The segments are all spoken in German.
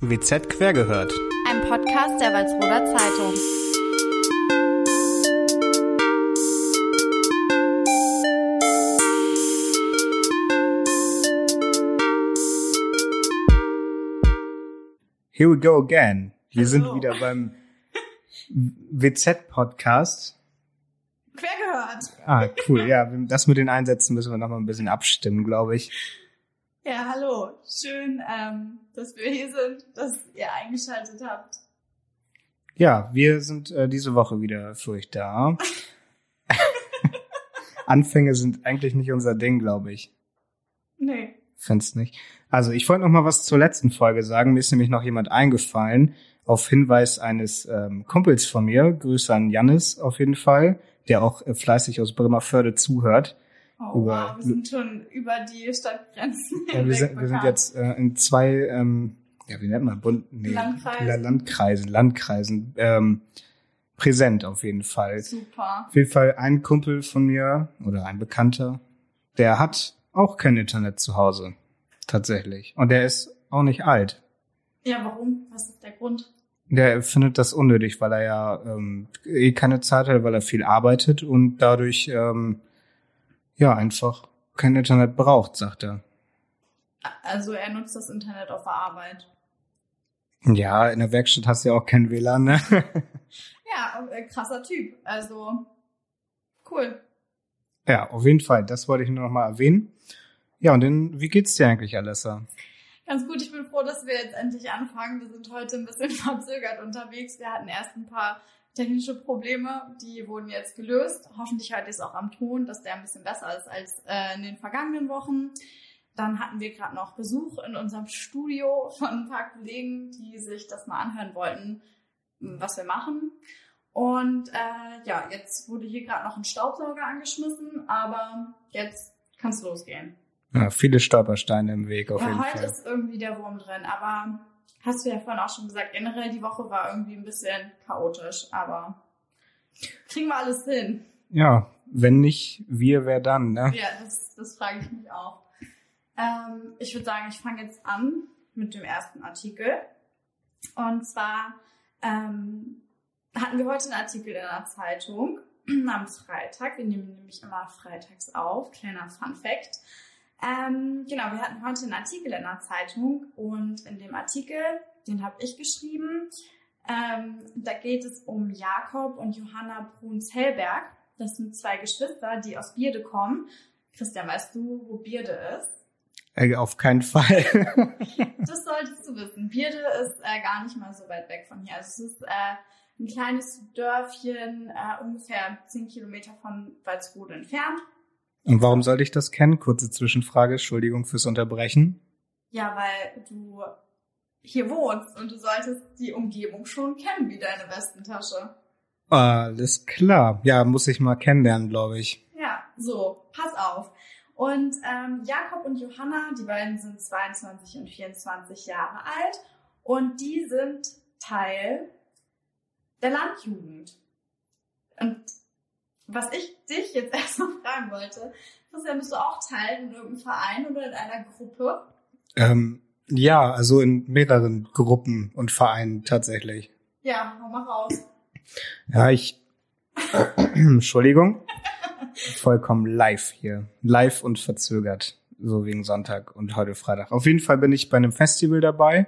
WZ quer gehört. Ein Podcast der Walsroder Zeitung. Here we go again. Wir Hallo. sind wieder beim WZ Podcast. Quer gehört. Ah, cool. Ja, das mit den Einsätzen müssen wir noch mal ein bisschen abstimmen, glaube ich. Ja, hallo. Schön, ähm, dass wir hier sind, dass ihr eingeschaltet habt. Ja, wir sind äh, diese Woche wieder für euch da. Anfänge sind eigentlich nicht unser Ding, glaube ich. Nee. Find's nicht. Also, ich wollte noch mal was zur letzten Folge sagen. Mir ist nämlich noch jemand eingefallen, auf Hinweis eines ähm, Kumpels von mir. Grüße an Jannis auf jeden Fall, der auch äh, fleißig aus Bremerförde zuhört. Oh, Über- wow, wir sind schon über die Stadtgrenzen Ja, wir, sind, wir sind jetzt äh, in zwei, ähm, ja, wie nennt man, Bund, nee, Landkreisen. La- Landkreisen, Landkreisen, ähm, präsent auf jeden Fall. Super. Auf jeden Fall ein Kumpel von mir oder ein Bekannter, der hat auch kein Internet zu Hause. Tatsächlich. Und der ist auch nicht alt. Ja, warum? Was ist der Grund? Der findet das unnötig, weil er ja ähm, eh keine Zeit hat, weil er viel arbeitet und dadurch ähm, ja einfach kein Internet braucht, sagt er. Also er nutzt das Internet auf der Arbeit. Ja, in der Werkstatt hast du ja auch kein WLAN, ne? Ja, äh, krasser Typ. Also cool. ja, auf jeden Fall. Das wollte ich nur noch mal erwähnen. Ja, und dann, wie geht's dir eigentlich, Alessa? Ganz gut, ich bin froh, dass wir jetzt endlich anfangen. Wir sind heute ein bisschen verzögert unterwegs. Wir hatten erst ein paar technische Probleme, die wurden jetzt gelöst. Hoffentlich ihr es auch am Ton, dass der ein bisschen besser ist als äh, in den vergangenen Wochen. Dann hatten wir gerade noch Besuch in unserem Studio von ein paar Kollegen, die sich das mal anhören wollten, was wir machen. Und äh, ja, jetzt wurde hier gerade noch ein Staubsauger angeschmissen, aber jetzt kann es losgehen. Ja, viele Stolpersteine im Weg, auf Ja, jeden heute Fall. ist irgendwie der Wurm drin, aber hast du ja vorhin auch schon gesagt, generell die Woche war irgendwie ein bisschen chaotisch, aber kriegen wir alles hin. Ja, wenn nicht wir, wer dann, ne? Ja, das, das frage ich mich auch. Ähm, ich würde sagen, ich fange jetzt an mit dem ersten Artikel. Und zwar ähm, hatten wir heute einen Artikel in der Zeitung am Freitag. Wir nehmen nämlich immer freitags auf. Kleiner Fun Fact. Ähm, genau, wir hatten heute einen Artikel in der Zeitung und in dem Artikel, den habe ich geschrieben, ähm, da geht es um Jakob und Johanna Bruns-Hellberg. Das sind zwei Geschwister, die aus Bierde kommen. Christian, weißt du, wo Bierde ist? Äh, auf keinen Fall. Das solltest du wissen. Bierde ist äh, gar nicht mal so weit weg von hier. Also es ist äh, ein kleines Dörfchen, äh, ungefähr 10 Kilometer von Walsrode entfernt. Und warum sollte ich das kennen? Kurze Zwischenfrage, Entschuldigung fürs Unterbrechen. Ja, weil du hier wohnst und du solltest die Umgebung schon kennen wie deine Westentasche. Alles klar. Ja, muss ich mal kennenlernen, glaube ich. Ja, so, pass auf. Und ähm, Jakob und Johanna, die beiden sind 22 und 24 Jahre alt und die sind Teil der Landjugend. Und was ich dich jetzt erstmal fragen wollte, Christian, bist du auch Teil in irgendeinem Verein oder in einer Gruppe? Ähm, ja, also in mehreren Gruppen und Vereinen tatsächlich. Ja, mal raus. Ja, ich. Entschuldigung. Vollkommen live hier. Live und verzögert. So wegen Sonntag und heute Freitag. Auf jeden Fall bin ich bei einem Festival dabei.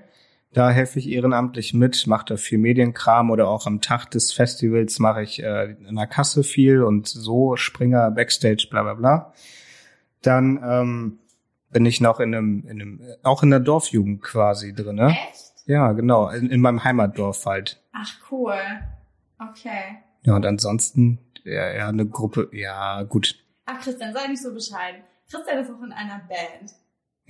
Da helfe ich ehrenamtlich mit, mache da viel Medienkram oder auch am Tag des Festivals mache ich äh, in der Kasse viel und so Springer, Backstage, bla bla bla. Dann ähm, bin ich noch in einem, in einem, auch in der Dorfjugend quasi drin, ne? Echt? Ja, genau, in, in meinem Heimatdorf halt. Ach, cool. Okay. Ja, und ansonsten, ja, ja, eine Gruppe, ja, gut. Ach, Christian, sei nicht so bescheiden. Christian ist auch in einer Band.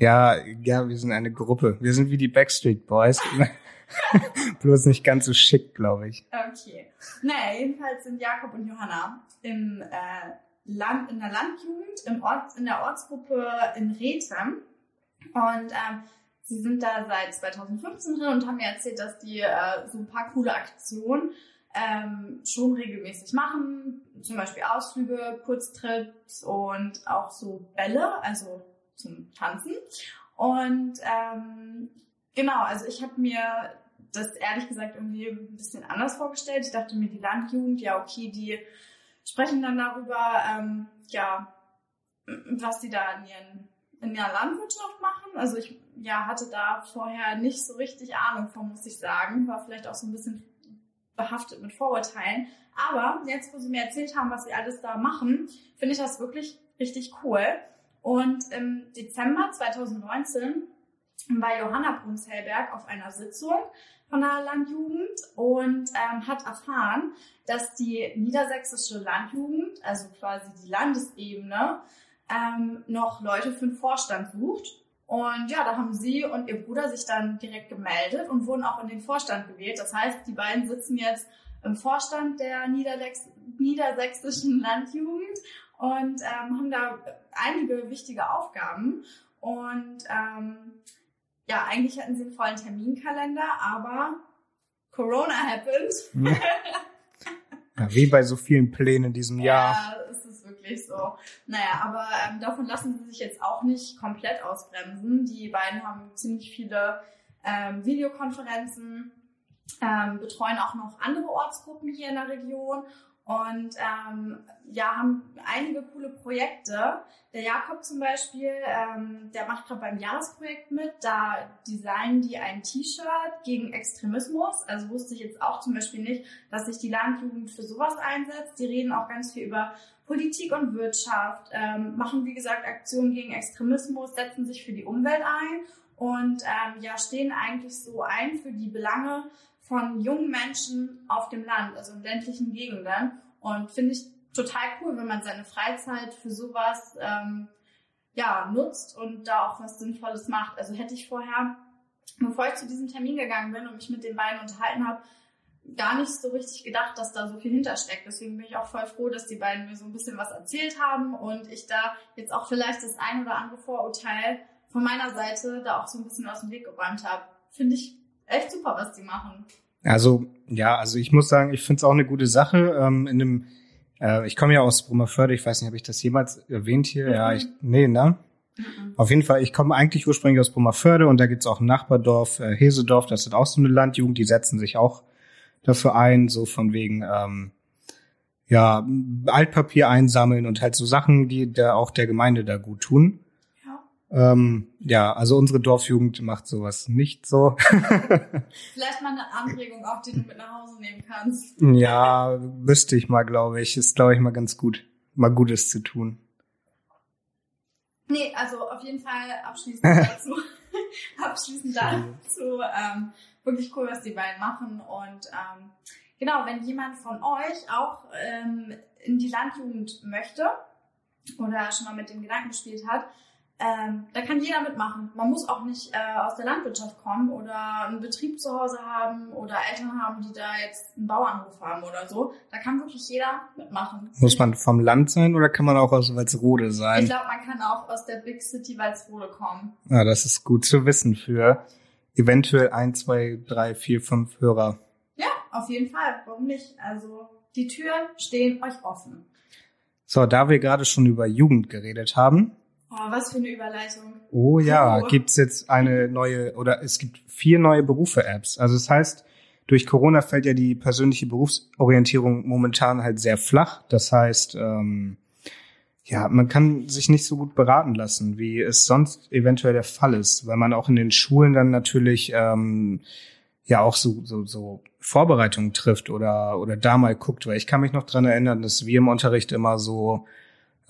Ja, ja, wir sind eine Gruppe. Wir sind wie die Backstreet Boys. Bloß nicht ganz so schick, glaube ich. Okay. Naja, jedenfalls sind Jakob und Johanna im äh, Land, in der Landjugend, im Ort, in der Ortsgruppe in Rethem. Und ähm, sie sind da seit 2015 drin und haben mir erzählt, dass die äh, so ein paar coole Aktionen ähm, schon regelmäßig machen. Zum Beispiel Ausflüge, Kurztrips und auch so Bälle, also zum Tanzen. Und ähm, genau, also ich habe mir das ehrlich gesagt irgendwie ein bisschen anders vorgestellt. Ich dachte mir, die Landjugend, ja okay, die sprechen dann darüber, ähm, ja, was die da in, ihren, in ihrer Landwirtschaft machen. Also ich ja, hatte da vorher nicht so richtig Ahnung von, muss ich sagen. War vielleicht auch so ein bisschen behaftet mit Vorurteilen. Aber jetzt, wo sie mir erzählt haben, was sie alles da machen, finde ich das wirklich richtig cool. Und im Dezember 2019 war Johanna Brunshellberg auf einer Sitzung von der Landjugend und ähm, hat erfahren, dass die niedersächsische Landjugend, also quasi die Landesebene, ähm, noch Leute für den Vorstand sucht. Und ja, da haben sie und ihr Bruder sich dann direkt gemeldet und wurden auch in den Vorstand gewählt. Das heißt, die beiden sitzen jetzt im Vorstand der Niederlex niedersächsischen Landjugend und ähm, haben da einige wichtige Aufgaben. Und ähm, ja, eigentlich hatten sie einen vollen Terminkalender, aber Corona happened. Ja, wie bei so vielen Plänen in diesem Jahr. Ja, ist es wirklich so. Naja, aber ähm, davon lassen sie sich jetzt auch nicht komplett ausbremsen. Die beiden haben ziemlich viele ähm, Videokonferenzen, ähm, betreuen auch noch andere Ortsgruppen hier in der Region und ähm, ja, haben einige coole Projekte. Der Jakob zum Beispiel, ähm, der macht gerade beim Jahresprojekt mit. Da designen die ein T-Shirt gegen Extremismus. Also wusste ich jetzt auch zum Beispiel nicht, dass sich die Landjugend für sowas einsetzt. Die reden auch ganz viel über Politik und Wirtschaft, ähm, machen wie gesagt Aktionen gegen Extremismus, setzen sich für die Umwelt ein und ähm, ja stehen eigentlich so ein für die Belange von jungen Menschen auf dem Land, also in ländlichen Gegenden. Und finde ich total cool, wenn man seine Freizeit für sowas ähm, ja, nutzt und da auch was Sinnvolles macht. Also hätte ich vorher, bevor ich zu diesem Termin gegangen bin und mich mit den beiden unterhalten habe, gar nicht so richtig gedacht, dass da so viel hintersteckt. Deswegen bin ich auch voll froh, dass die beiden mir so ein bisschen was erzählt haben und ich da jetzt auch vielleicht das ein oder andere Vorurteil von meiner Seite da auch so ein bisschen aus dem Weg geräumt habe. Finde ich echt super, was die machen. Also, ja, also ich muss sagen, ich finde es auch eine gute Sache. Ähm, in dem, äh, ich komme ja aus Brummerförde, ich weiß nicht, habe ich das jemals erwähnt hier? Mhm. Ja, ich, nee, ne? Mhm. Auf jeden Fall, ich komme eigentlich ursprünglich aus Brummerförde und da gibt's auch ein Nachbardorf, äh, Hesedorf, das ist auch so eine Landjugend, die setzen sich auch dafür ein, so von wegen, ähm, ja, Altpapier einsammeln und halt so Sachen, die da auch der Gemeinde da gut tun. Ähm, ja, also unsere Dorfjugend macht sowas nicht so. Vielleicht mal eine Anregung, auch die du mit nach Hause nehmen kannst. Ja, wüsste ich mal, glaube ich. Ist, glaube ich, mal ganz gut, mal Gutes zu tun. Nee, also auf jeden Fall abschließend dazu. abschließend dazu. Ähm, wirklich cool, was die beiden machen. Und ähm, genau, wenn jemand von euch auch ähm, in die Landjugend möchte oder schon mal mit dem Gedanken gespielt hat, ähm, da kann jeder mitmachen. Man muss auch nicht äh, aus der Landwirtschaft kommen oder einen Betrieb zu Hause haben oder Eltern haben, die da jetzt einen Bauernhof haben oder so. Da kann wirklich jeder mitmachen. Muss man vom Land sein oder kann man auch aus Walsrode sein? Ich glaube, man kann auch aus der Big City Walsrode kommen. Ja, das ist gut zu wissen für eventuell ein, zwei, drei, vier, fünf Hörer. Ja, auf jeden Fall. Warum nicht? Also die Türen stehen euch offen. So, da wir gerade schon über Jugend geredet haben, Oh, was für eine Überleitung. Oh ja, oh. gibt's jetzt eine neue oder es gibt vier neue Berufe-Apps. Also das heißt, durch Corona fällt ja die persönliche Berufsorientierung momentan halt sehr flach. Das heißt, ähm, ja, man kann sich nicht so gut beraten lassen, wie es sonst eventuell der Fall ist, weil man auch in den Schulen dann natürlich ähm, ja auch so, so, so Vorbereitungen trifft oder, oder da mal guckt, weil ich kann mich noch dran erinnern, dass wir im Unterricht immer so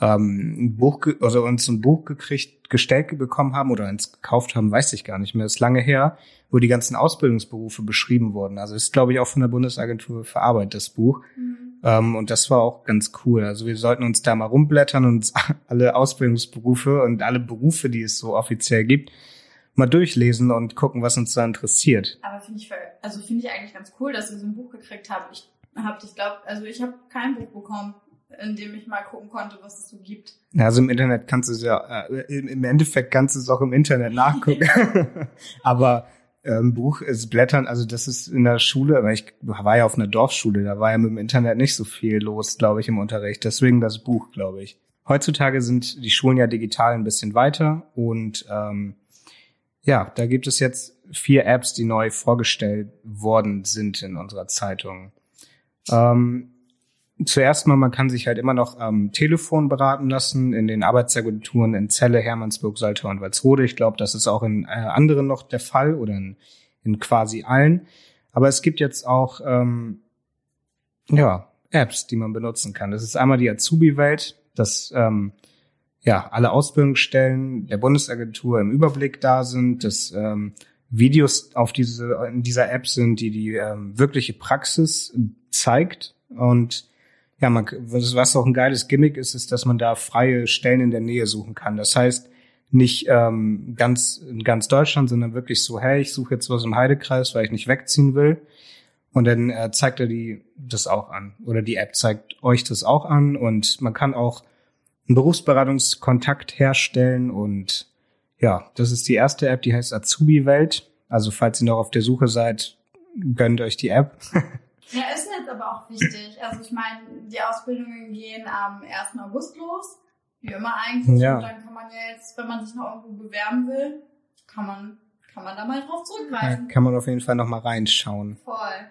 ähm, ein Buch, also uns ein Buch gekriegt, gestellt bekommen haben oder eins gekauft haben, weiß ich gar nicht mehr. Ist lange her, wo die ganzen Ausbildungsberufe beschrieben wurden. Also ist, glaube ich, auch von der Bundesagentur für Arbeit das Buch. Mhm. Ähm, und das war auch ganz cool. Also wir sollten uns da mal rumblättern und alle Ausbildungsberufe und alle Berufe, die es so offiziell gibt, mal durchlesen und gucken, was uns da interessiert. Aber finde ich, also finde ich eigentlich ganz cool, dass ihr so ein Buch gekriegt habt. Ich habe, ich glaube, also ich habe kein Buch bekommen in dem ich mal gucken konnte, was es so gibt. Ja, also im Internet kannst du es ja, äh, im Endeffekt kannst du es auch im Internet nachgucken. aber ähm, Buch ist Blättern, also das ist in der Schule, weil ich war ja auf einer Dorfschule, da war ja mit dem Internet nicht so viel los, glaube ich, im Unterricht. Deswegen das Buch, glaube ich. Heutzutage sind die Schulen ja digital ein bisschen weiter und ähm, ja, da gibt es jetzt vier Apps, die neu vorgestellt worden sind in unserer Zeitung. Ähm, zuerst mal, man kann sich halt immer noch am Telefon beraten lassen, in den Arbeitsagenturen in Celle, Hermannsburg, Salter und Walsrode. Ich glaube, das ist auch in äh, anderen noch der Fall oder in, in quasi allen. Aber es gibt jetzt auch ähm, ja, Apps, die man benutzen kann. Das ist einmal die Azubi-Welt, dass ähm, ja alle Ausbildungsstellen der Bundesagentur im Überblick da sind, dass ähm, Videos auf diese in dieser App sind, die die ähm, wirkliche Praxis zeigt und ja, man, was, was auch ein geiles Gimmick ist, ist, dass man da freie Stellen in der Nähe suchen kann. Das heißt, nicht ähm, ganz in ganz Deutschland, sondern wirklich so, hey, ich suche jetzt was im Heidekreis, weil ich nicht wegziehen will. Und dann äh, zeigt er die das auch an. Oder die App zeigt euch das auch an. Und man kann auch einen Berufsberatungskontakt herstellen. Und ja, das ist die erste App, die heißt Azubi Welt. Also falls ihr noch auf der Suche seid, gönnt euch die App. ja, ist auch wichtig. Also ich meine, die Ausbildungen gehen am 1. August los. Wie immer eigentlich. Ja. Und dann kann man ja jetzt, wenn man sich noch irgendwo bewerben will, kann man, kann man da mal drauf zurückgreifen. Ja, kann man auf jeden Fall noch mal reinschauen. Voll.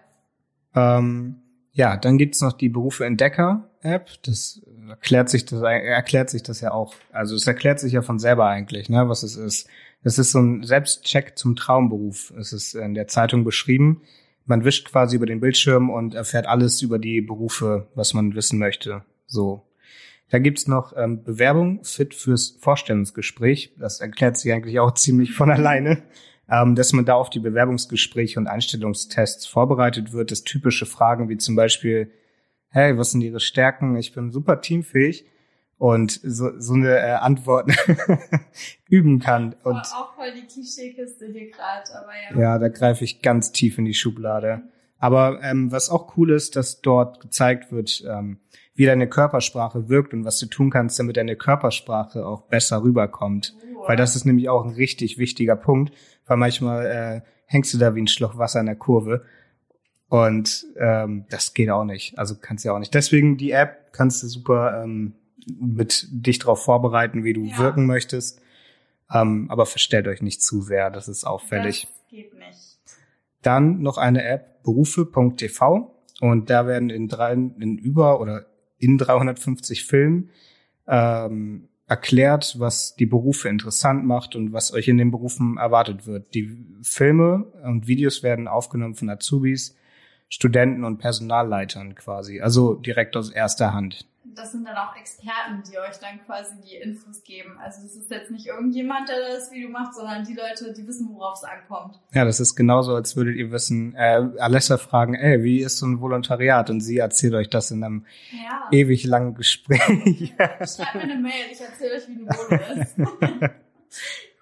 Ähm, ja, dann gibt's noch die Berufe Entdecker App. Das erklärt sich das erklärt sich das ja auch. Also es erklärt sich ja von selber eigentlich, ne, was es ist. Es ist so ein Selbstcheck zum Traumberuf. Es ist in der Zeitung beschrieben. Man wischt quasi über den Bildschirm und erfährt alles über die Berufe, was man wissen möchte. So. Da gibt's noch ähm, Bewerbung fit fürs Vorstellungsgespräch. Das erklärt sich eigentlich auch ziemlich von alleine ähm, dass man da auf die Bewerbungsgespräche und Einstellungstests vorbereitet wird, dass typische Fragen wie zum Beispiel, hey, was sind Ihre Stärken? Ich bin super teamfähig und so, so eine äh, Antwort üben kann. Und auch voll die Klischeekiste hier gerade, aber ja. Ja, da greife ich ganz tief in die Schublade. Aber ähm, was auch cool ist, dass dort gezeigt wird, ähm, wie deine Körpersprache wirkt und was du tun kannst, damit deine Körpersprache auch besser rüberkommt. Uh. Weil das ist nämlich auch ein richtig wichtiger Punkt weil manchmal äh, hängst du da wie ein Schluck Wasser in der Kurve. Und ähm, das geht auch nicht. Also kannst du ja auch nicht. Deswegen die App kannst du super ähm, mit dich darauf vorbereiten, wie du ja. wirken möchtest. Ähm, aber verstellt euch nicht zu sehr, das ist auffällig. Das geht nicht. Dann noch eine App, berufe.tv. Und da werden in, drei, in über oder in 350 Filmen ähm, erklärt, was die Berufe interessant macht und was euch in den Berufen erwartet wird. Die Filme und Videos werden aufgenommen von Azubis, Studenten und Personalleitern quasi, also direkt aus erster Hand das sind dann auch Experten, die euch dann quasi die Infos geben. Also das ist jetzt nicht irgendjemand, der das Video macht, sondern die Leute, die wissen, worauf es ankommt. Ja, das ist genauso, als würdet ihr wissen, äh, Alessa fragen, ey, wie ist so ein Volontariat? Und sie erzählt euch das in einem ja. ewig langen Gespräch. Schreibt mir eine Mail, ich erzähle euch, wie ein Volo ist.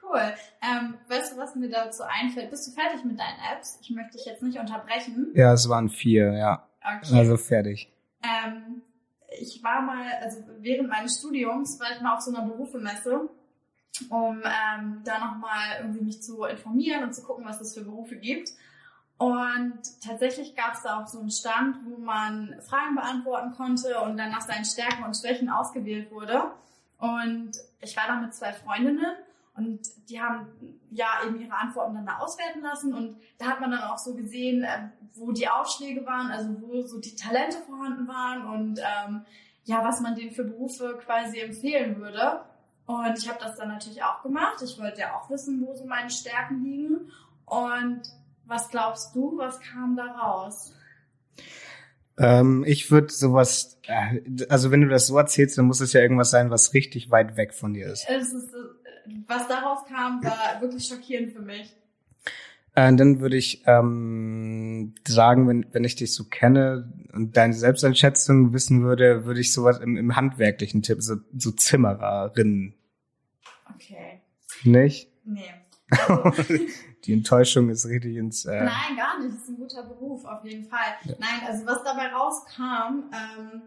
cool. Ähm, weißt du, was mir dazu einfällt? Bist du fertig mit deinen Apps? Ich möchte dich jetzt nicht unterbrechen. Ja, es waren vier, ja. Okay. Also fertig. Ähm, ich war mal, also während meines Studiums war ich mal auf so einer Berufemesse, um ähm, da nochmal irgendwie mich zu informieren und zu gucken, was es für Berufe gibt. Und tatsächlich gab es da auch so einen Stand, wo man Fragen beantworten konnte und dann nach seinen Stärken und Schwächen ausgewählt wurde. Und ich war da mit zwei Freundinnen und die haben ja eben ihre Antworten dann da auswerten lassen und da hat man dann auch so gesehen, äh, wo die Aufschläge waren, also wo so die Talente vorhanden waren und ähm, ja, was man denen für Berufe quasi empfehlen würde. Und ich habe das dann natürlich auch gemacht. Ich wollte ja auch wissen, wo so meine Stärken liegen. Und was glaubst du, was kam da raus? Ähm, ich würde sowas, äh, also wenn du das so erzählst, dann muss es ja irgendwas sein, was richtig weit weg von dir ist. Es ist was daraus kam, war wirklich schockierend für mich. Äh, dann würde ich ähm, sagen, wenn, wenn ich dich so kenne und deine Selbsteinschätzung wissen würde, würde ich sowas im, im handwerklichen Tipp, so, so Zimmererin. Okay. Nicht? Nee. Also, Die Enttäuschung ist richtig ins. Äh Nein, gar nicht. Das ist ein guter Beruf, auf jeden Fall. Ja. Nein, also was dabei rauskam, ähm,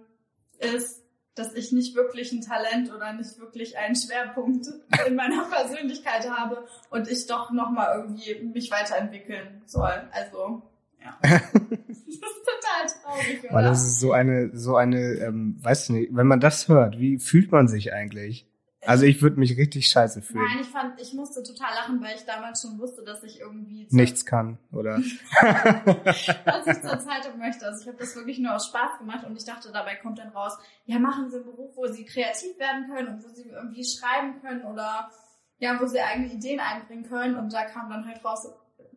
ist, dass ich nicht wirklich ein Talent oder nicht wirklich einen Schwerpunkt in meiner Persönlichkeit habe und ich doch nochmal irgendwie mich weiterentwickeln soll. Also, ja. das ist total traurig, oder? Weil das ist so eine, so eine, ähm, weißt du nicht, wenn man das hört, wie fühlt man sich eigentlich? Also ich würde mich richtig scheiße fühlen. Nein, ich fand, ich musste total lachen, weil ich damals schon wusste, dass ich irgendwie Nichts kann, oder? was ich zur Zeitung möchte. Also ich habe das wirklich nur aus Spaß gemacht und ich dachte, dabei kommt dann raus, ja, machen Sie einen Beruf, wo Sie kreativ werden können und wo Sie irgendwie schreiben können oder ja, wo Sie eigene Ideen einbringen können. Und da kam dann halt raus,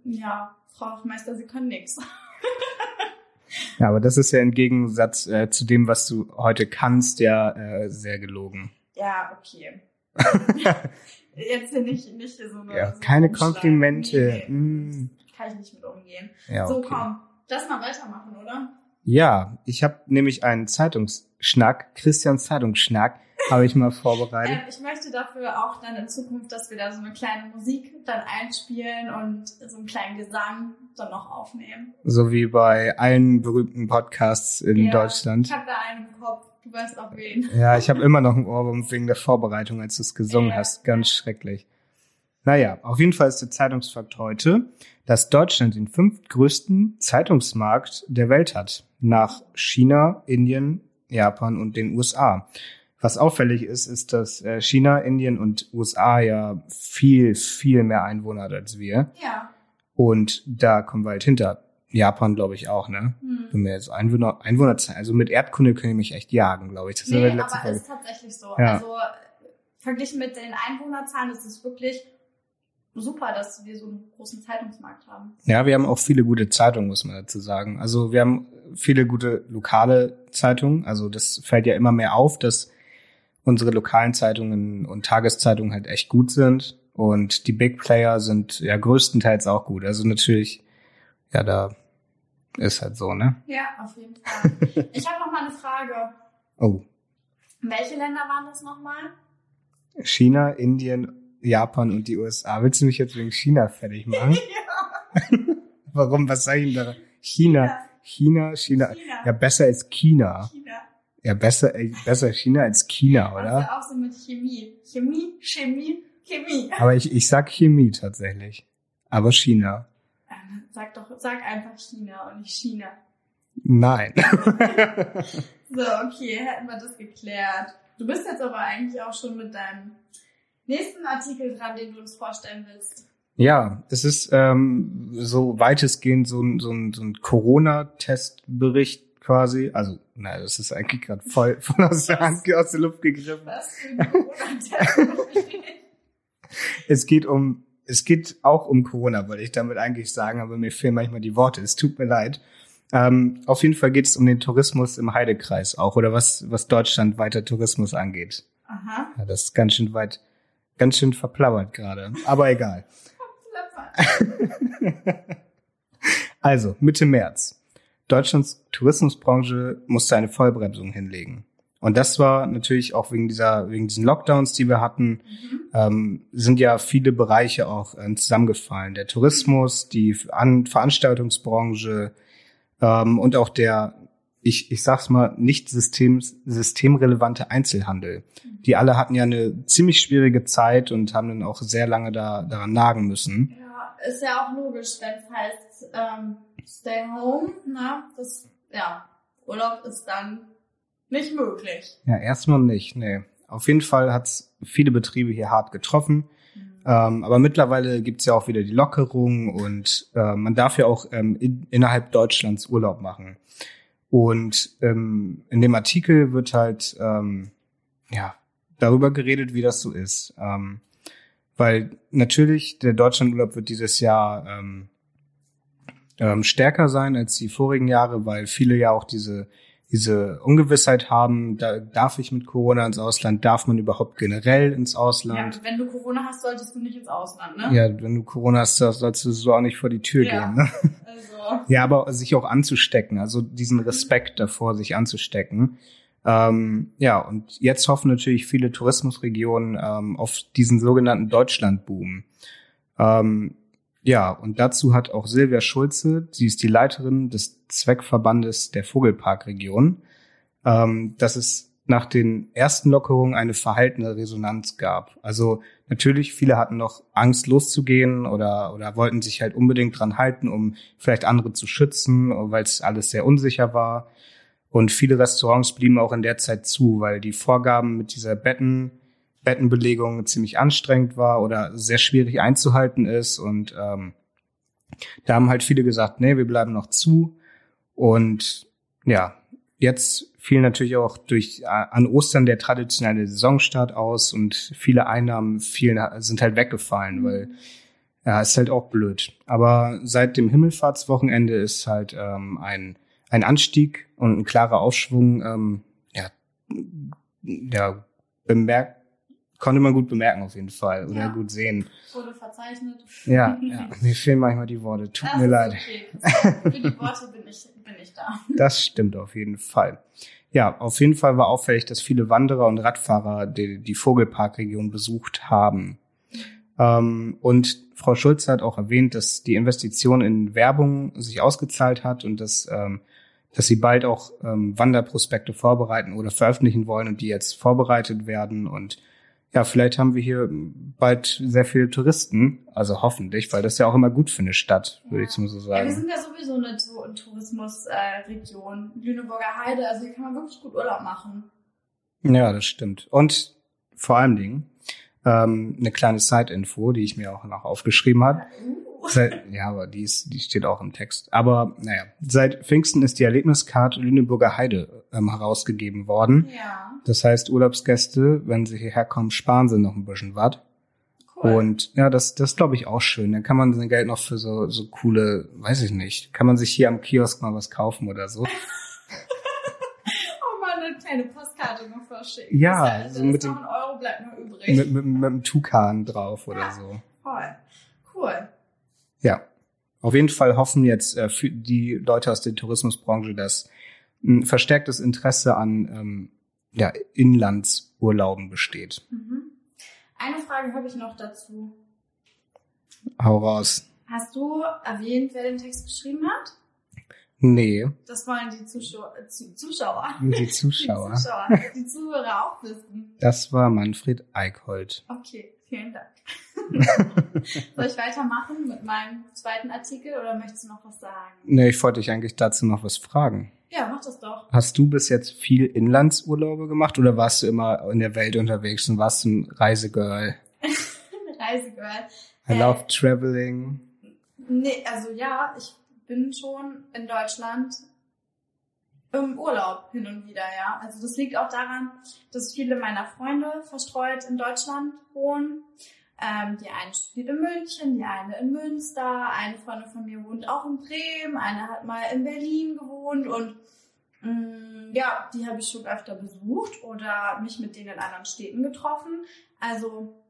ja, Frau Meister, Sie können nichts. Ja, aber das ist ja im Gegensatz äh, zu dem, was du heute kannst, ja äh, sehr gelogen. Ja, okay. Jetzt nicht, nicht so eine. Ja, so keine. Komplimente. Nee, Mm. Kann ich nicht mit umgehen. Ja, So, okay. komm, lass mal weitermachen, oder? Ja, ich habe nämlich einen Zeitungsschnack, Christian Zeitungsschnack, habe ich mal vorbereitet. Ähm, ich möchte dafür auch dann in Zukunft, dass wir da so eine kleine Musik dann einspielen und so einen kleinen Gesang dann noch aufnehmen. So wie bei allen berühmten Podcasts in Ja, Deutschland. Ich habe da einen im Kopf. Du weißt auch wen. Ja, ich habe immer noch einen Ohrwurm wegen der Vorbereitung, als du es gesungen Ja. hast. Ganz schrecklich. Naja, auf jeden Fall ist der Zeitungsfakt heute, dass Deutschland den fünftgrößten Zeitungsmarkt der Welt hat. Nach China, Indien, Japan und den USA. Was auffällig ist, ist, dass äh, China, Indien und USA ja viel, viel mehr Einwohner hat als wir. Ja. Und da kommen wir halt hinter. Japan, glaube ich, auch, ne? Hm. Wenn wir jetzt Einwohner, Einwohnerzahlen, also mit Erdkunde können die mich echt jagen, glaube ich. Das ist Nee, die aber Folge. ist tatsächlich so. Ja. Also verglichen mit den Einwohnerzahlen ist es wirklich super, dass wir so einen großen Zeitungsmarkt haben. Ja, wir haben auch viele gute Zeitungen, muss man dazu sagen. Also wir haben viele gute lokale Zeitungen. Also das fällt ja immer mehr auf, dass unsere lokalen Zeitungen und Tageszeitungen halt echt gut sind. Und die Big Player sind ja größtenteils auch gut. Also natürlich, ja, da ist halt so, ne? Ja, auf jeden Fall. ich habe noch mal eine Frage. Oh, Welche Länder waren das nochmal? China, Indien, Japan und die USA. Willst du mich jetzt wegen China fertig machen? Warum? Was sag ich denn da? China, China, China. China. Ja, besser als China. China. Ja, besser, äh, besser China als China, Das ist oder? ja auch so mit Chemie. Chemie, Chemie, Chemie. Aber ich, ich sag Chemie tatsächlich. Aber China. Sag doch, sag einfach China und nicht China. Nein. So, okay, hätten wir das geklärt. Du bist jetzt aber eigentlich auch schon mit deinem nächsten Artikel dran, den du uns vorstellen willst. ja, es ist ähm, so weitestgehend so ein, so ein, so ein Corona-Testbericht quasi. Also, na, das ist eigentlich gerade voll, voll aus der Hand, aus der Luft gegriffen. Was für ein Corona-Test. Es geht um, es geht auch um Corona, wollte ich damit eigentlich sagen, aber mir fehlen manchmal die Worte. Es tut mir leid. Ähm, auf jeden Fall geht es um den Tourismus im Heidekreis auch oder was, was Deutschland weiter Tourismus angeht. Aha. Ja, das ist ganz schön weit, ganz schön verplaudert gerade. Aber egal. Also, Mitte März. Deutschlands Tourismusbranche musste eine Vollbremsung hinlegen. Und das war natürlich auch wegen dieser, wegen diesen Lockdowns, die wir hatten, ähm, sind ja viele Bereiche auch äh, zusammengefallen. Der Tourismus, die An Veranstaltungsbranche ähm, und auch der, ich, ich sag's mal, nicht systems, systemrelevante Einzelhandel. Die alle hatten ja eine ziemlich schwierige Zeit und haben dann auch sehr lange da, daran nagen müssen. Ja, ist ja auch logisch, wenn es heißt, ähm, stay home, ne? Das, ja, Urlaub ist dann nicht möglich. Ja, erstmal nicht, nee. Auf jeden Fall hat's viele Betriebe hier hart getroffen. Ähm, aber mittlerweile gibt's ja auch wieder die Lockerung und äh, man darf ja auch ähm, in, innerhalb Deutschlands Urlaub machen. Und ähm, in dem Artikel wird halt ähm, ja darüber geredet, wie das so ist. Ähm, weil natürlich der Deutschlandurlaub wird dieses Jahr ähm, stärker sein als die vorigen Jahre, weil viele ja auch diese diese Ungewissheit haben, da darf ich mit Corona ins Ausland, darf man überhaupt generell ins Ja, Ausland? wenn du Corona hast, solltest du nicht ins Ausland, ne? Ja, wenn du Corona hast, sollst du so auch nicht vor die Tür Ja. gehen. Ne? Also, Ja, aber sich auch anzustecken, also diesen Respekt davor, sich anzustecken. Ähm, ja, und jetzt hoffen natürlich viele Tourismusregionen ähm, auf diesen sogenannten Deutschlandboom. Ähm, ja, und dazu hat auch Silvia Schulze, sie ist die Leiterin des Zweckverbandes der Vogelparkregion, ähm, dass es nach den ersten Lockerungen eine verhaltene Resonanz gab. Also natürlich, viele hatten noch Angst loszugehen oder, oder wollten sich halt unbedingt dran halten, um vielleicht andere zu schützen, weil es alles sehr unsicher war. Und viele Restaurants blieben auch in der Zeit zu, weil die Vorgaben mit dieser Betten, Bettenbelegung ziemlich anstrengend war oder sehr schwierig einzuhalten ist. Und ähm, da haben halt viele gesagt, nee, wir bleiben noch zu. Und ja, jetzt fiel natürlich auch durch äh, an Ostern der traditionelle Saisonstart aus und viele Einnahmen fielen, sind halt weggefallen, mhm. weil ja, ist halt auch blöd. Aber seit dem Himmelfahrtswochenende ist halt ähm, ein, ein Anstieg und ein klarer Aufschwung, ähm, ja, ja, bemerkt, konnte man gut bemerken auf jeden Fall oder ja. gut sehen. Wurde verzeichnet. Ja, ja, mir fehlen manchmal die Worte. Tut das mir leid. Okay. Für die Worte bin ich, bin ich da. Das stimmt auf jeden Fall. Ja, auf jeden Fall war auffällig, dass viele Wanderer und Radfahrer die, die Vogelparkregion besucht haben. Ähm, und Frau Schulze hat auch erwähnt, dass die Investition in Werbung sich ausgezahlt hat und dass, ähm, dass sie bald auch ähm, Wanderprospekte vorbereiten oder veröffentlichen wollen und die jetzt vorbereitet werden. Und ja, vielleicht haben wir hier bald sehr viele Touristen, also hoffentlich, weil das ja auch immer gut für eine Stadt, würde ich mal so sagen. Ja, wir sind ja sowieso eine Tourismusregion, Lüneburger Heide, also hier kann man wirklich gut Urlaub machen. Ja, das stimmt. Und vor allen Dingen, ähm, eine kleine Side-Info, die ich mir auch noch aufgeschrieben habe. Seit, ja, aber die, ist, die steht auch im Text. Aber naja, seit Pfingsten ist die Erlebniskarte Lüneburger Heide ähm, herausgegeben worden. Ja. Das heißt, Urlaubsgäste, wenn sie hierher kommen, sparen sie noch ein bisschen was. Cool. Und ja, das, das glaube ich auch schön. Dann kann man sein Geld noch für so, so coole, weiß ich nicht, kann man sich hier am Kiosk mal was kaufen oder so. eine kleine Postkarte noch verschicken. Ja, das so mit dem, Euro bleibt noch übrig. Mit, mit, mit einem Tukan drauf oder ja, so. Voll. Cool. Ja. Auf jeden Fall hoffen jetzt äh, für die Leute aus der Tourismusbranche, dass ein verstärktes Interesse an ähm, ja, Inlandsurlauben besteht. Mhm. Eine Frage habe ich noch dazu. Hau raus. Hast du erwähnt, wer den Text geschrieben hat? Nee. Das wollen die Zuschauer. Äh, Zuschauer. Die Zuschauer. Die Zuschauer. Die Zuhörer auch wissen. Das war Manfred Eickholt. Okay, vielen Dank. Soll ich weitermachen mit meinem zweiten Artikel oder möchtest du noch was sagen? Nee, ich wollte dich eigentlich dazu noch was fragen. Ja, mach das doch. Hast du bis jetzt viel Inlandsurlaube gemacht oder warst du immer in der Welt unterwegs und warst ein Reisegirl? Reisegirl. I äh, love traveling. Nee, also ja, ich bin schon in Deutschland im Urlaub hin und wieder, ja. Also das liegt auch daran, dass viele meiner Freunde verstreut in Deutschland wohnen. Ähm, die eine spielt in München, die eine in Münster, eine Freundin von mir wohnt auch in Bremen, eine hat mal in Berlin gewohnt und mh, mm, ja, die habe ich schon öfter besucht oder mich mit denen in anderen Städten getroffen. Also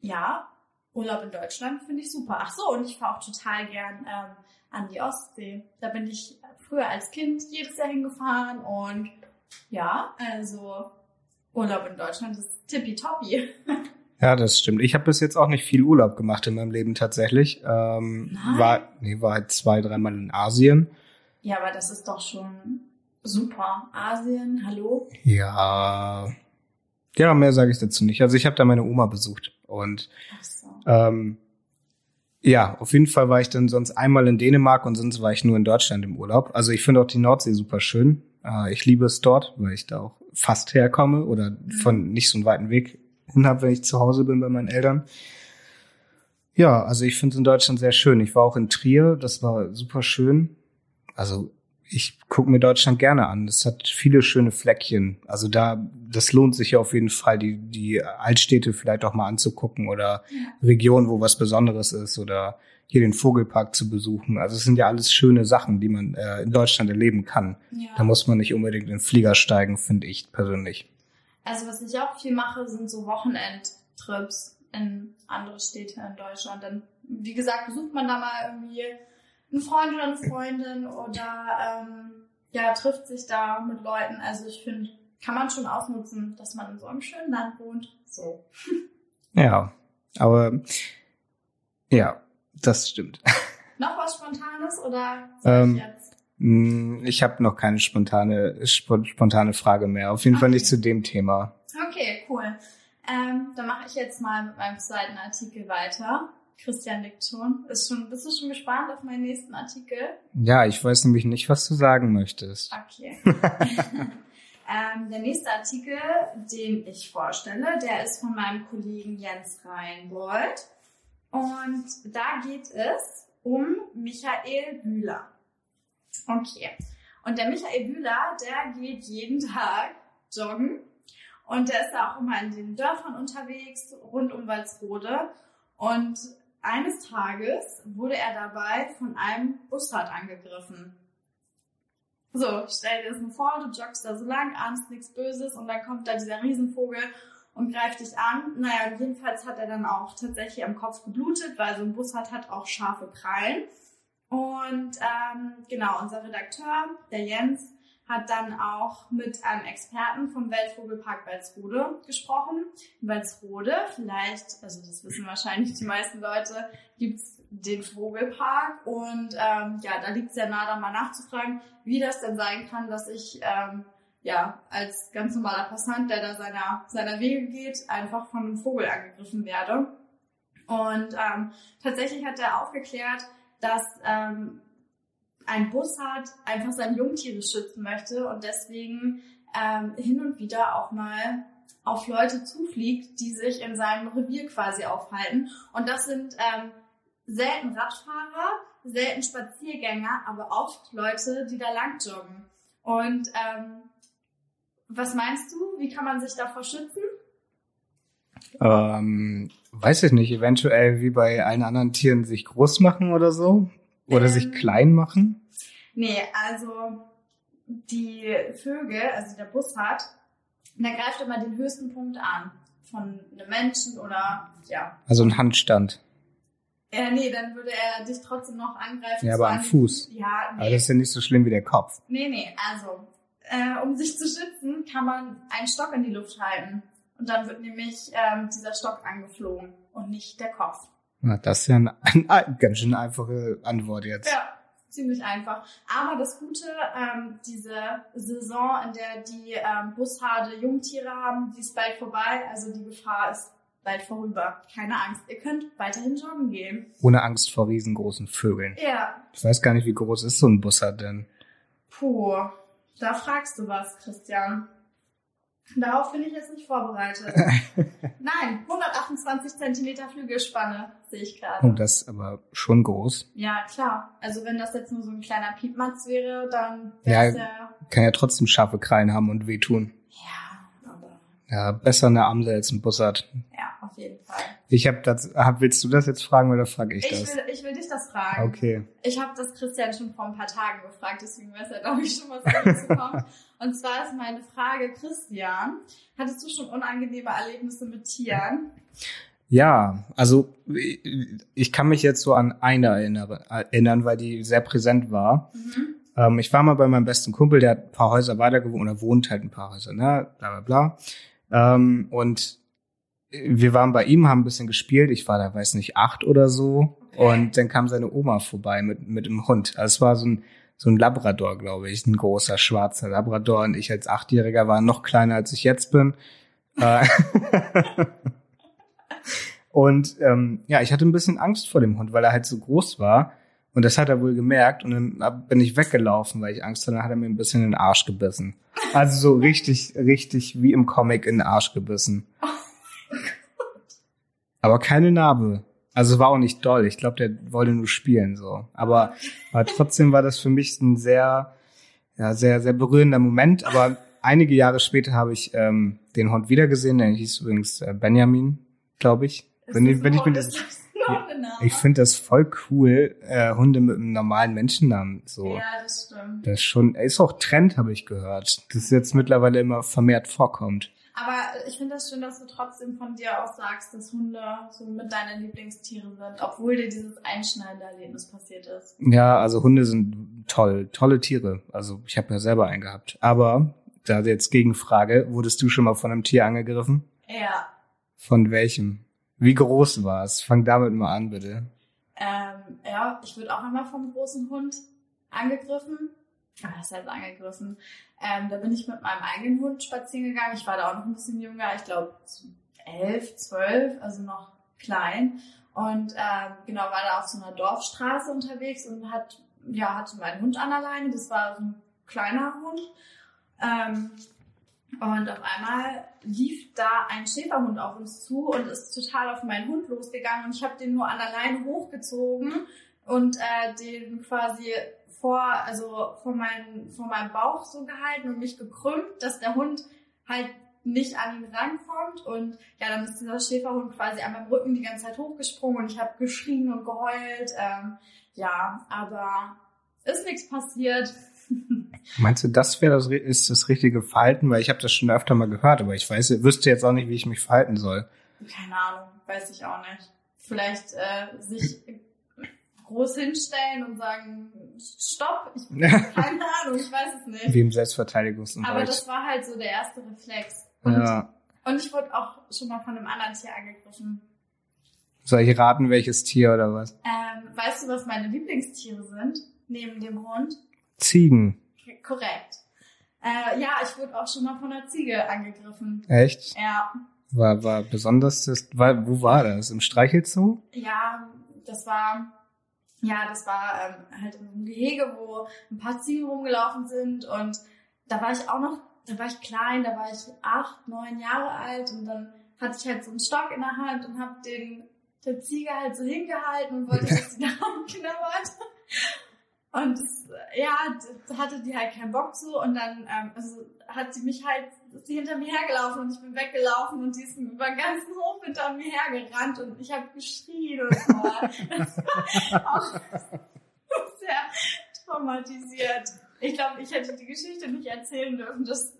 ja, Urlaub in Deutschland finde ich super. Ach so, und ich fahre auch total gern ähm, an die Ostsee. Da bin ich früher als Kind jedes Jahr hingefahren und ja, also Urlaub in Deutschland ist tippitoppi. Ja, das stimmt. Ich habe bis jetzt auch nicht viel Urlaub gemacht in meinem Leben tatsächlich. Ähm, Nein. war, nee, war halt zwei, dreimal in Asien. Ja, aber das ist doch schon super. Asien, hallo? Ja. Ja, mehr sage ich dazu nicht. Also ich habe da meine Oma besucht und so. ähm, ja, auf jeden Fall war ich dann sonst einmal in Dänemark und sonst war ich nur in Deutschland im Urlaub. Also ich finde auch die Nordsee super schön. Äh, ich liebe es dort, weil ich da auch fast herkomme oder mhm. von nicht so einen weiten Weg hin habe, wenn ich zu Hause bin bei meinen Eltern. Ja, also ich finde es in Deutschland sehr schön. Ich war auch in Trier, das war super schön. Also ich gucke mir Deutschland gerne an. Es hat viele schöne Fleckchen. Also da, das lohnt sich ja auf jeden Fall, die, die Altstädte vielleicht auch mal anzugucken oder ja. Regionen, wo was Besonderes ist oder hier den Vogelpark zu besuchen. Also es sind ja alles schöne Sachen, die man äh, in Deutschland erleben kann. Ja. Da muss man nicht unbedingt in den Flieger steigen, finde ich persönlich. Also was ich auch viel mache, sind so Wochenendtrips in andere Städte in Deutschland. Dann, wie gesagt, besucht man da mal irgendwie einen Freund oder eine Freundin oder ähm, ja, trifft sich da mit Leuten. Also ich finde, kann man schon ausnutzen, dass man in so einem schönen Land wohnt. So. Ja, aber ja, das stimmt. Noch was Spontanes oder ähm, ich jetzt? Hm, ich habe noch keine spontane, spontane Frage mehr. Auf jeden okay. Fall nicht zu dem Thema. Okay, cool. Ähm, dann mache ich jetzt mal mit meinem zweiten Artikel weiter. Christian schon. Ist schon. Bist du schon gespannt auf meinen nächsten Artikel? Ja, ich weiß nämlich nicht, was du sagen möchtest. Okay. Ähm, der nächste Artikel, den ich vorstelle, der ist von meinem Kollegen Jens Reinbold. Und da geht es um Michael Bühler. Okay. Und der Michael Bühler, der geht jeden Tag joggen. Und der ist da auch immer in den Dörfern unterwegs, rund um Walsrode. Und eines Tages wurde er dabei von einem Bussard angegriffen. So, stell dir das mal vor, du joggst da so lang, ahnst nichts Böses und dann kommt da dieser Riesenvogel und greift dich an. Naja, jedenfalls hat er dann auch tatsächlich am Kopf geblutet, weil so ein Bussard hat auch scharfe Krallen. Und ähm, genau, unser Redakteur, der Jens, hat dann auch mit einem Experten vom Weltvogelpark Walsrode gesprochen. In Walsrode, vielleicht, also das wissen wahrscheinlich die meisten Leute, gibt's den Vogelpark und ähm, ja, da liegt sehr nah, da mal nachzufragen, wie das denn sein kann, dass ich ähm, ja als ganz normaler Passant, der da seiner seiner Wege geht, einfach von einem Vogel angegriffen werde. Und ähm, tatsächlich hat er aufgeklärt, dass ähm, ein Bussard einfach seine Jungtiere schützen möchte und deswegen ähm, hin und wieder auch mal auf Leute zufliegt, die sich in seinem Revier quasi aufhalten. Und das sind ähm, selten Radfahrer, selten Spaziergänger, aber oft Leute, die da lang joggen. Und ähm, was meinst du? Wie kann man sich davor schützen? Ähm, weiß ich nicht, eventuell wie bei allen anderen Tieren sich groß machen oder so? Oder Ähm. sich klein machen? Nee, also die Vögel, also der Bussard, der greift immer den höchsten Punkt an. Von einem Menschen oder ja. Also ein Handstand. Äh, nee, dann würde er dich trotzdem noch angreifen. Ja, aber am Fuß. Ja, Aber nee. das ist ja nicht so schlimm wie der Kopf. Nee, nee, also, äh, um sich zu schützen, kann man einen Stock in die Luft halten. Und dann wird nämlich ähm, dieser Stock angeflogen und nicht der Kopf. Na, das ist ja eine, eine ganz schön einfache Antwort jetzt. Ja, ziemlich einfach. Aber das Gute, ähm, diese Saison, in der die ähm, Bussarde Jungtiere haben, die ist bald vorbei. Also die Gefahr ist bald vorüber. Keine Angst, ihr könnt weiterhin joggen gehen. Ohne Angst vor riesengroßen Vögeln. Ja, Ich weiß gar nicht, wie groß ist so ein Bussard denn? puh, da fragst du was, Christian. Darauf bin ich jetzt nicht vorbereitet. Nein, 128 Zentimeter Flügelspanne sehe ich gerade. Oh, das ist aber schon groß. Ja, klar. Also wenn das jetzt nur so ein kleiner Piepmatz wäre, dann Ja. wäre es ja... Kann ja trotzdem scharfe Krallen haben und wehtun. Ja. Ja, besser eine Amsel als ein Bussard. Ja, auf jeden Fall. Ich hab das, hab, willst du das jetzt fragen oder frage ich Ich das? will, ich will dich das fragen. Okay. Ich habe das Christian schon vor ein paar Tagen gefragt, deswegen weiß er, glaube ich, schon, was da dazu kommt. Und zwar ist meine Frage, Christian, hattest du schon unangenehme Erlebnisse mit Tieren? Ja, also ich kann mich jetzt so an eine erinnere, erinnern, weil die sehr präsent war. Mhm. Ähm, ich war mal bei meinem besten Kumpel, der hat ein paar Häuser weiter gewohnt oder wohnt halt ein paar Häuser, ne? Bla bla bla. Ähm, und wir waren bei ihm, haben ein bisschen gespielt. Ich war da, weiß nicht, acht oder so. Und dann kam seine Oma vorbei mit, mit dem Hund. Also es war so ein, so ein Labrador, glaube ich, ein großer schwarzer Labrador. Und ich als Achtjähriger war noch kleiner, als ich jetzt bin. Äh, und ähm, ja, ich hatte ein bisschen Angst vor dem Hund, weil er halt so groß war. Und das hat er wohl gemerkt. Und dann bin ich weggelaufen, weil ich Angst hatte. Dann hat er mir ein bisschen in den Arsch gebissen. Also so richtig, richtig wie im Comic in den Arsch gebissen. Aber keine Narbe. Also war auch nicht doll. Ich glaube, der wollte nur spielen so. Aber, aber trotzdem war das für mich ein sehr, ja, sehr, sehr berührender Moment. Aber einige Jahre später habe ich ähm, den Hund wiedergesehen. Der hieß übrigens äh, Benjamin, glaube ich. Wenn, wenn ich mir das, das Name? ich finde das voll cool, äh, Hunde mit einem normalen Menschennamen so. Ja, das stimmt. Das ist schon, ist auch Trend, habe ich gehört, dass es jetzt mittlerweile immer vermehrt vorkommt. Aber ich finde das schön, dass du trotzdem von dir aus sagst, dass Hunde so mit deinen Lieblingstieren sind, obwohl dir dieses einschneidende Erlebnis passiert ist. Ja, also Hunde sind toll, tolle Tiere. Also ich habe ja selber einen gehabt. Aber da jetzt Gegenfrage, wurdest du schon mal von einem Tier angegriffen? Ja. Von welchem? Wie groß war es? Fang damit mal an, bitte. Ähm, ja, ich wurde auch einmal vom großen Hund angegriffen. Ah, das heißt angegriffen. Ähm, da bin ich mit meinem eigenen Hund spazieren gegangen. Ich war da auch noch ein bisschen jünger, ich glaube elf, zwölf, also noch klein. Und ähm, genau, war da auf so einer Dorfstraße unterwegs und hat, ja, hatte meinen Hund an der Leine. Das war so ein kleiner Hund. Ähm, Und auf einmal lief da ein Schäferhund auf uns zu und ist total auf meinen Hund losgegangen und ich habe den nur an der Leine hochgezogen und äh, den quasi vor, also vor, mein, vor meinem Bauch so gehalten und mich gekrümmt, dass der Hund halt nicht an ihn rankommt. Und ja, dann ist dieser Schäferhund quasi an meinem Rücken die ganze Zeit hochgesprungen und ich habe geschrien und geheult. Ähm, ja, aber ist nichts passiert. Meinst du, das wäre das, ist das richtige Verhalten? Weil ich habe das schon öfter mal gehört, aber ich weiß, wüsste jetzt auch nicht, wie ich mich verhalten soll. Keine Ahnung, weiß ich auch nicht. Vielleicht äh, sich groß hinstellen und sagen, stopp, ich keine Ahnung, ich weiß es nicht. Wie im Selbstverteidigungsunterricht. Aber das war halt so der erste Reflex. Und, Ja. und ich wurde auch schon mal von einem anderen Tier angegriffen. Soll ich raten, welches Tier oder was? Ähm, weißt du, was meine Lieblingstiere sind? Neben dem Hund? Ziegen. Korrekt. Äh, ja, ich wurde auch schon mal von einer Ziege angegriffen. Echt? Ja, War, war besonders das, war, wo war das? Im Streichelzoo? ja, das war, ja, das war ähm, halt in einem Gehege, wo ein paar Ziegen rumgelaufen sind und da war ich auch noch, da war ich klein, da war ich acht, neun Jahre alt und dann hatte ich halt so einen Stock in der Hand und habe den der Ziege halt so hingehalten und wollte, dass sie da. Und ja, hatte die halt keinen Bock zu und dann ähm, also hat sie mich halt, ist sie hinter mir hergelaufen und ich bin weggelaufen und die ist über den ganzen Hof hinter mir hergerannt und ich habe geschrien und so. Das war auch sehr traumatisiert. Ich glaube, ich hätte die Geschichte nicht erzählen dürfen. Das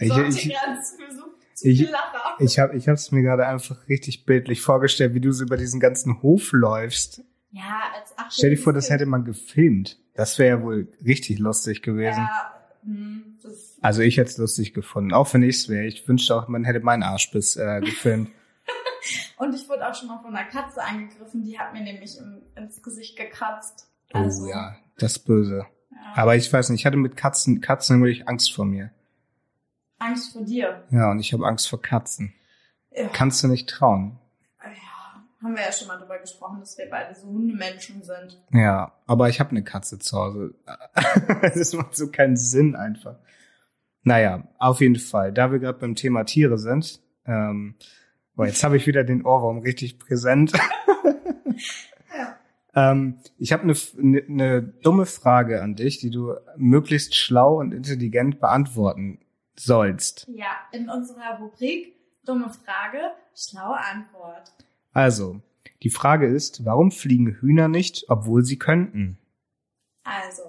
Ich- ich- gerade für so ich- Lacher. Ich habe ich hab's mir gerade einfach richtig bildlich vorgestellt, wie du so über diesen ganzen Hof läufst. Ja, als Stell dir vor, das hätte man gefilmt. Das wäre ja wohl richtig lustig gewesen. Ja, hm, Also ich hätte es lustig gefunden, auch wenn ich's wäre. Ich wünschte auch, man hätte meinen Arschbiss äh, gefilmt. und ich wurde auch schon mal von einer Katze angegriffen, die hat mir nämlich im, ins Gesicht gekratzt. Oh Also, ja, das ist böse. ja. Aber ich weiß nicht, ich hatte mit Katzen, Katzen wirklich Angst vor mir. Angst vor dir. Ja, und ich habe Angst vor Katzen. Ja. Kannst du nicht trauen. Haben wir ja schon mal drüber gesprochen, dass wir beide so Hundemenschen sind. Ja, aber ich habe eine Katze zu Hause. das macht so keinen Sinn einfach. Naja, auf jeden Fall, da wir gerade beim Thema Tiere sind, ähm, boah, jetzt habe ich wieder den Ohrwurm richtig präsent. Ja. ähm, ich habe eine ne, ne dumme Frage an dich, die du möglichst schlau und intelligent beantworten sollst. Ja, in unserer Rubrik Dumme Frage, schlaue Antwort. Also, die Frage ist, warum fliegen Hühner nicht, obwohl sie könnten? Also,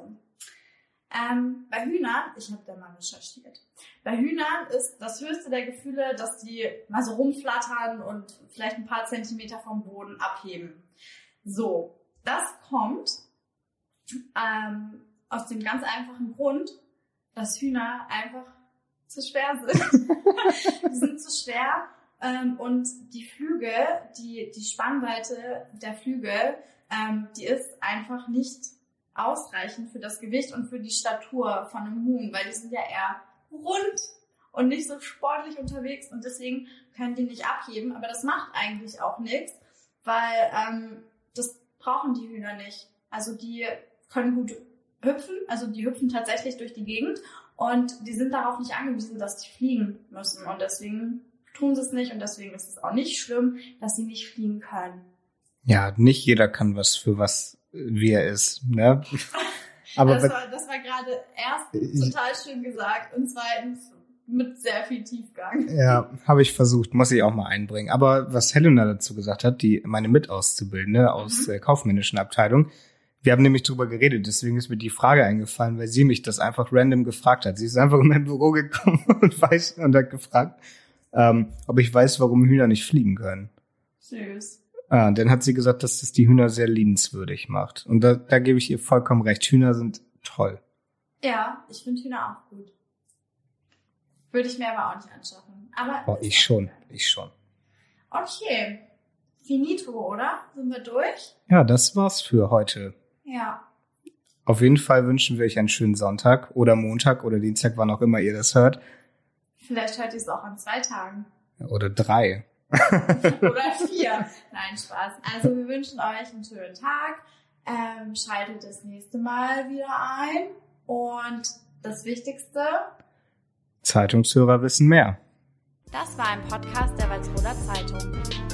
ähm, bei Hühnern, ich habe da mal recherchiert, bei Hühnern ist das höchste der Gefühle, dass die mal so rumflattern und vielleicht ein paar Zentimeter vom Boden abheben. So, das kommt ähm, aus dem ganz einfachen Grund, dass Hühner einfach zu schwer sind. die sind zu schwer ähm, und die Flügel, die, die Spannweite der Flügel, ähm, die ist einfach nicht ausreichend für das Gewicht und für die Statur von einem Huhn, weil die sind ja eher rund und nicht so sportlich unterwegs und deswegen können die nicht abheben. Aber das macht eigentlich auch nichts, weil ähm, das brauchen die Hühner nicht. Also die können gut hüpfen, also die hüpfen tatsächlich durch die Gegend und die sind darauf nicht angewiesen, dass die fliegen müssen und deswegen tun sie es nicht und deswegen ist es auch nicht schlimm, dass sie nicht fliegen können. Ja, nicht jeder kann was für was wie er ist, ne? Aber das war, das war gerade erstens Ich- total schön gesagt und zweitens mit sehr viel Tiefgang. Ja, habe ich versucht, muss ich auch mal einbringen. Aber was Helena dazu gesagt hat, die meine Mitauszubildende aus Mhm. der kaufmännischen Abteilung, wir haben nämlich drüber geredet, deswegen ist mir die Frage eingefallen, weil sie mich das einfach random gefragt hat. Sie ist einfach in mein Büro gekommen und, weiß, und hat gefragt, ähm, ob ich weiß, warum Hühner nicht fliegen können. Süß. Ah, dann hat sie gesagt, dass das die Hühner sehr liebenswürdig macht. Und da, da gebe ich ihr vollkommen recht. Hühner sind toll. Ja, ich finde Hühner auch gut. Würde ich mir aber auch nicht anschaffen. Aber Oh, ich schon, ich schon. Okay. Finito, oder? Sind wir durch? Ja, das war's für heute. Ja. Auf jeden Fall wünschen wir euch einen schönen Sonntag oder Montag oder Dienstag, wann auch immer ihr das hört. Vielleicht hört ihr es auch an zwei Tagen. Oder drei. Oder vier. Nein, Spaß. Also wir wünschen euch einen schönen Tag. Ähm, schaltet das nächste Mal wieder ein. Und das Wichtigste, Zeitungshörer wissen mehr. Das war ein Podcast der Walsroder Zeitung.